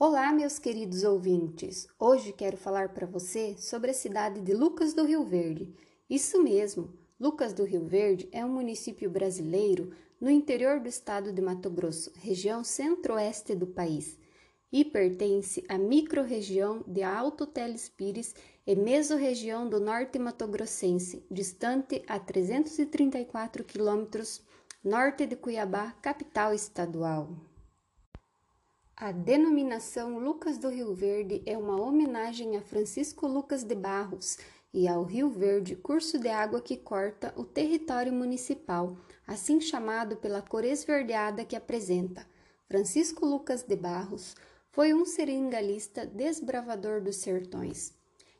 Olá, meus queridos ouvintes! Hoje quero falar para você sobre a cidade de Lucas do Rio Verde. Isso mesmo, Lucas do Rio Verde é um município brasileiro no interior do estado de Mato Grosso, região centro-oeste do país, e pertence à microrregião de Alto Telespires e mesorregião do norte matogrossense, distante a 334 quilômetros norte de Cuiabá, capital estadual. A denominação Lucas do Rio Verde é uma homenagem a Francisco Lucas de Barros e ao Rio Verde, curso de água que corta o território municipal, assim chamado pela cor esverdeada que apresenta. Francisco Lucas de Barros foi um seringalista desbravador dos sertões.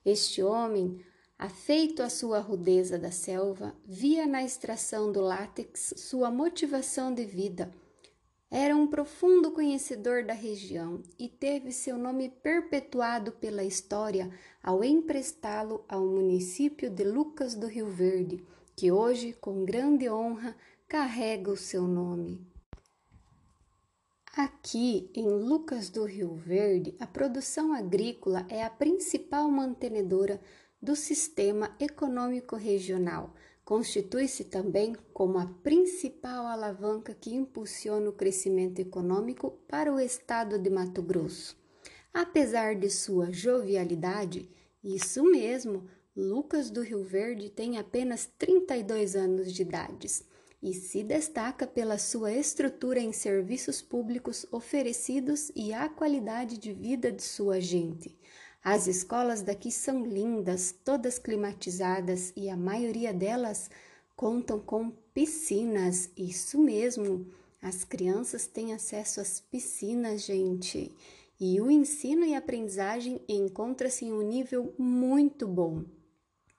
Este homem, afeito à sua rudeza da selva, via na extração do látex sua motivação de vida era um profundo conhecedor da região e teve seu nome perpetuado pela história ao emprestá-lo ao município de Lucas do Rio Verde, que hoje, com grande honra, carrega o seu nome. Aqui, em Lucas do Rio Verde, a produção agrícola é a principal mantenedora do sistema econômico regional, constitui-se também como a principal alavanca que impulsiona o crescimento econômico para o estado de Mato Grosso. Apesar de sua jovialidade, isso mesmo, Lucas do Rio Verde tem apenas 32 anos de idade e se destaca pela sua estrutura em serviços públicos oferecidos e a qualidade de vida de sua gente. As escolas daqui são lindas, todas climatizadas e a maioria delas contam com piscinas. Isso mesmo, as crianças têm acesso às piscinas, gente. E o ensino e aprendizagem encontra-se em um nível muito bom.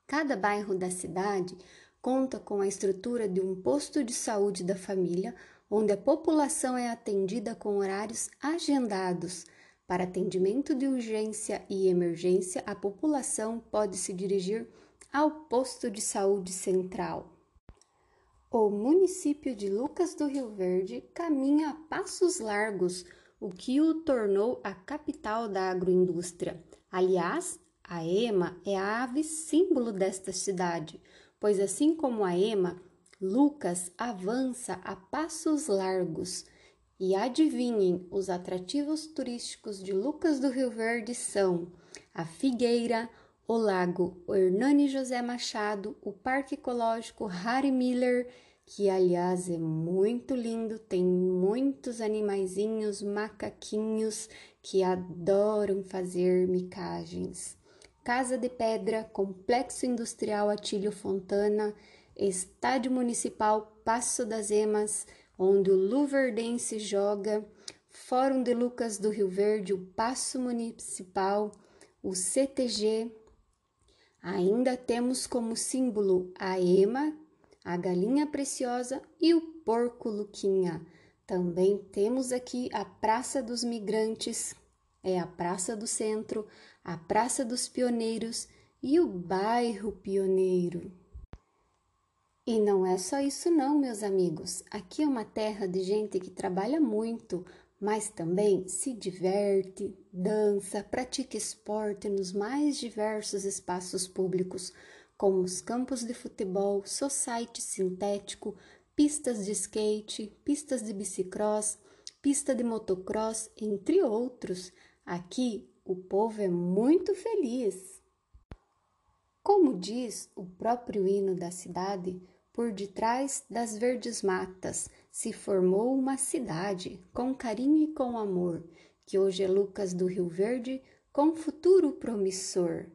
Cada bairro da cidade conta com a estrutura de um posto de saúde da família, onde a população é atendida com horários agendados para atendimento de urgência e emergência, a população pode se dirigir ao posto de saúde central. O município de Lucas do Rio Verde caminha a passos largos, o que o tornou a capital da agroindústria. Aliás, a ema é a ave símbolo desta cidade, pois assim como a ema, Lucas avança a passos largos e adivinhem, os atrativos turísticos de Lucas do Rio Verde são a Figueira, o Lago Hernani José Machado, o Parque Ecológico Harry Miller, que aliás é muito lindo, tem muitos animaizinhos, macaquinhos que adoram fazer micagens. Casa de Pedra, Complexo Industrial Atílio Fontana, Estádio Municipal Passo das Emas, onde o Luverdense joga, Fórum de Lucas do Rio Verde, o Passo Municipal, o CTG. Ainda temos como símbolo a ema, a galinha preciosa e o porco Luquinha. Também temos aqui a Praça dos Migrantes, é a Praça do Centro, a Praça dos Pioneiros e o Bairro Pioneiro. E não é só isso não, meus amigos. Aqui é uma terra de gente que trabalha muito, mas também se diverte, dança, pratica esporte nos mais diversos espaços públicos, como os campos de futebol, society sintético, pistas de skate, pistas de bicicross, pista de motocross, entre outros. Aqui o povo é muito feliz. Como diz o próprio hino da cidade, por detrás das verdes matas se formou uma cidade com carinho e com amor, que hoje é Lucas do Rio Verde, com futuro promissor.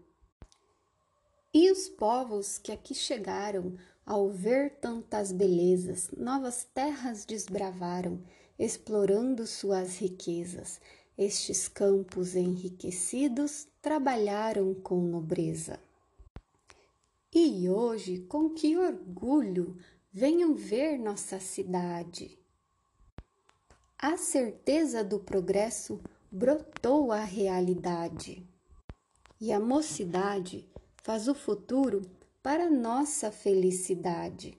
E os povos que aqui chegaram, ao ver tantas belezas, novas terras desbravaram, explorando suas riquezas. Estes campos enriquecidos trabalharam com nobreza. E hoje, com que orgulho, venham ver nossa cidade. A certeza do progresso brotou a realidade. E a mocidade faz o futuro para nossa felicidade.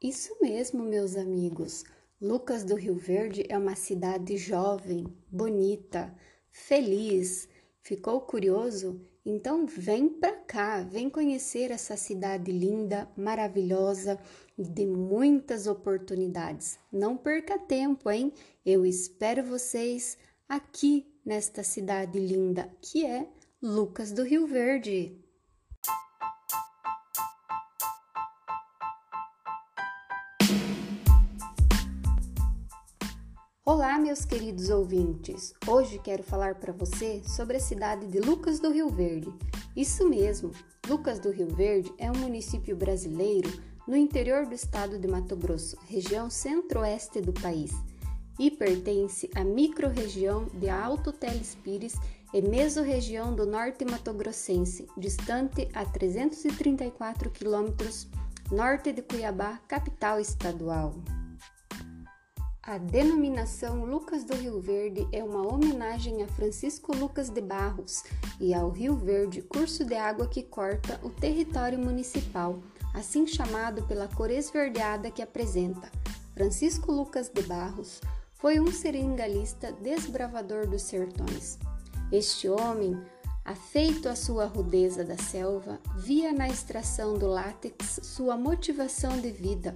Isso mesmo, meus amigos. Lucas do Rio Verde é uma cidade jovem, bonita, feliz. Ficou curioso? Então vem para cá, vem conhecer essa cidade linda, maravilhosa e de muitas oportunidades. Não perca tempo, hein? Eu espero vocês aqui nesta cidade linda que é Lucas do Rio Verde. Olá, meus queridos ouvintes! Hoje quero falar para você sobre a cidade de Lucas do Rio Verde. Isso mesmo, Lucas do Rio Verde é um município brasileiro no interior do estado de Mato Grosso, região centro-oeste do país, e pertence à microrregião de Alto Telespires e mesorregião do norte matogrossense, distante a 334 quilômetros norte de Cuiabá, capital estadual. A denominação Lucas do Rio Verde é uma homenagem a Francisco Lucas de Barros e ao Rio Verde, curso de água que corta o território municipal, assim chamado pela cor esverdeada que apresenta. Francisco Lucas de Barros foi um seringalista desbravador dos sertões. Este homem, afeito à sua rudeza da selva, via na extração do látex sua motivação de vida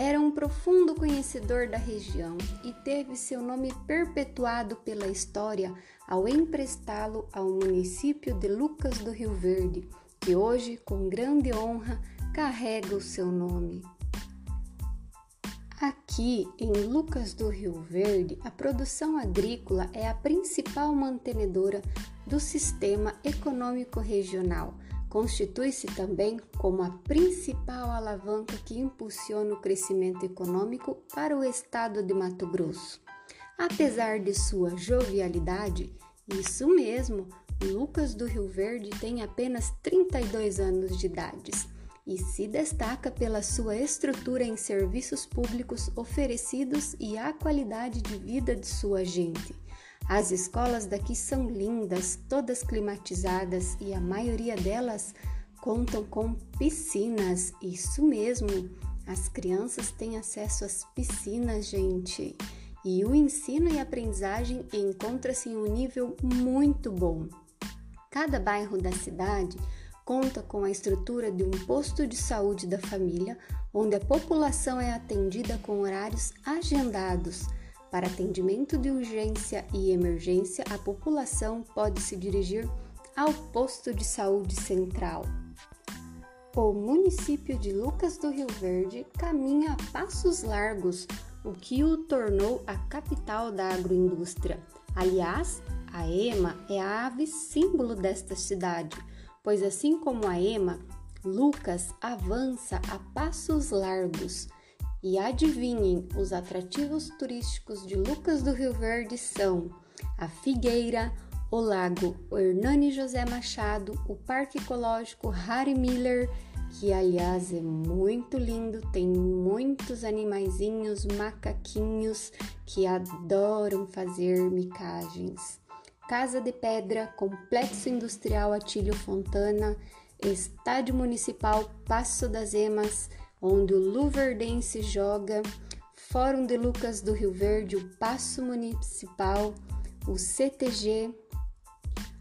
era um profundo conhecedor da região e teve seu nome perpetuado pela história ao emprestá-lo ao município de Lucas do Rio Verde, que hoje, com grande honra, carrega o seu nome. Aqui em Lucas do Rio Verde, a produção agrícola é a principal mantenedora do sistema econômico regional constitui-se também como a principal alavanca que impulsiona o crescimento econômico para o estado de Mato Grosso. Apesar de sua jovialidade, isso mesmo, Lucas do Rio Verde tem apenas 32 anos de idade e se destaca pela sua estrutura em serviços públicos oferecidos e a qualidade de vida de sua gente. As escolas daqui são lindas, todas climatizadas e a maioria delas contam com piscinas. Isso mesmo, as crianças têm acesso às piscinas, gente. E o ensino e aprendizagem encontra-se em um nível muito bom. Cada bairro da cidade conta com a estrutura de um posto de saúde da família, onde a população é atendida com horários agendados para atendimento de urgência e emergência, a população pode se dirigir ao posto de saúde central. O município de Lucas do Rio Verde caminha a passos largos, o que o tornou a capital da agroindústria. Aliás, a ema é a ave símbolo desta cidade, pois assim como a ema, Lucas avança a passos largos e adivinhem, os atrativos turísticos de Lucas do Rio Verde são a Figueira, o Lago Hernani José Machado, o Parque Ecológico Harry Miller, que aliás é muito lindo, tem muitos animaizinhos, macaquinhos que adoram fazer micagens. Casa de Pedra, Complexo Industrial Atílio Fontana, Estádio Municipal Passo das Emas, onde o Luverdense joga, Fórum de Lucas do Rio Verde, o Passo Municipal, o CTG.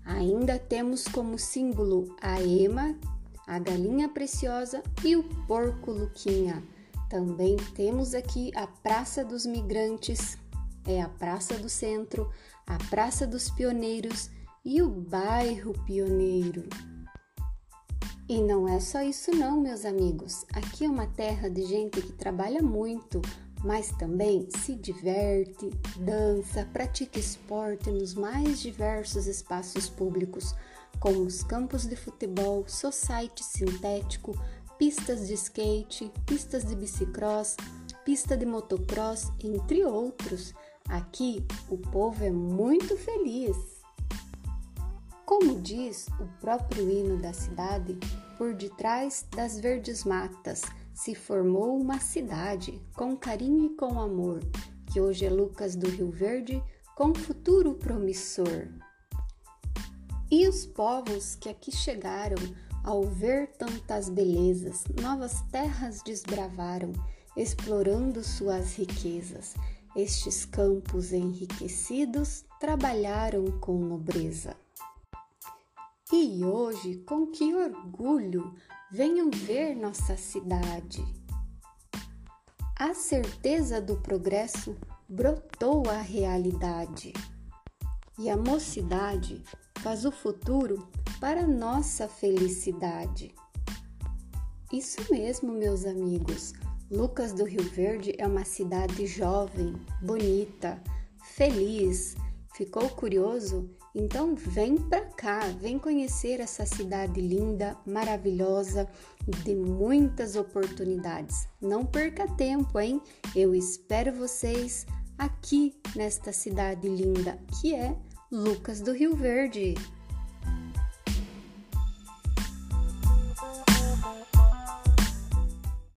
Ainda temos como símbolo a ema, a galinha preciosa e o porco Luquinha. Também temos aqui a Praça dos Migrantes, é a Praça do Centro, a Praça dos Pioneiros e o Bairro Pioneiro. E não é só isso não, meus amigos. Aqui é uma terra de gente que trabalha muito, mas também se diverte, dança, pratica esporte nos mais diversos espaços públicos, como os campos de futebol, society sintético, pistas de skate, pistas de bicicross, pista de motocross, entre outros. Aqui o povo é muito feliz. Como diz o próprio hino da cidade, por detrás das verdes matas se formou uma cidade com carinho e com amor, que hoje é Lucas do Rio Verde com futuro promissor. E os povos que aqui chegaram, ao ver tantas belezas, novas terras desbravaram, explorando suas riquezas. Estes campos enriquecidos trabalharam com nobreza. E hoje, com que orgulho, venham ver nossa cidade. A certeza do progresso brotou a realidade. E a mocidade faz o futuro para nossa felicidade. Isso mesmo, meus amigos. Lucas do Rio Verde é uma cidade jovem, bonita, feliz. Ficou curioso? Então vem para cá, vem conhecer essa cidade linda, maravilhosa de muitas oportunidades. Não perca tempo, hein? Eu espero vocês aqui nesta cidade linda que é Lucas do Rio Verde.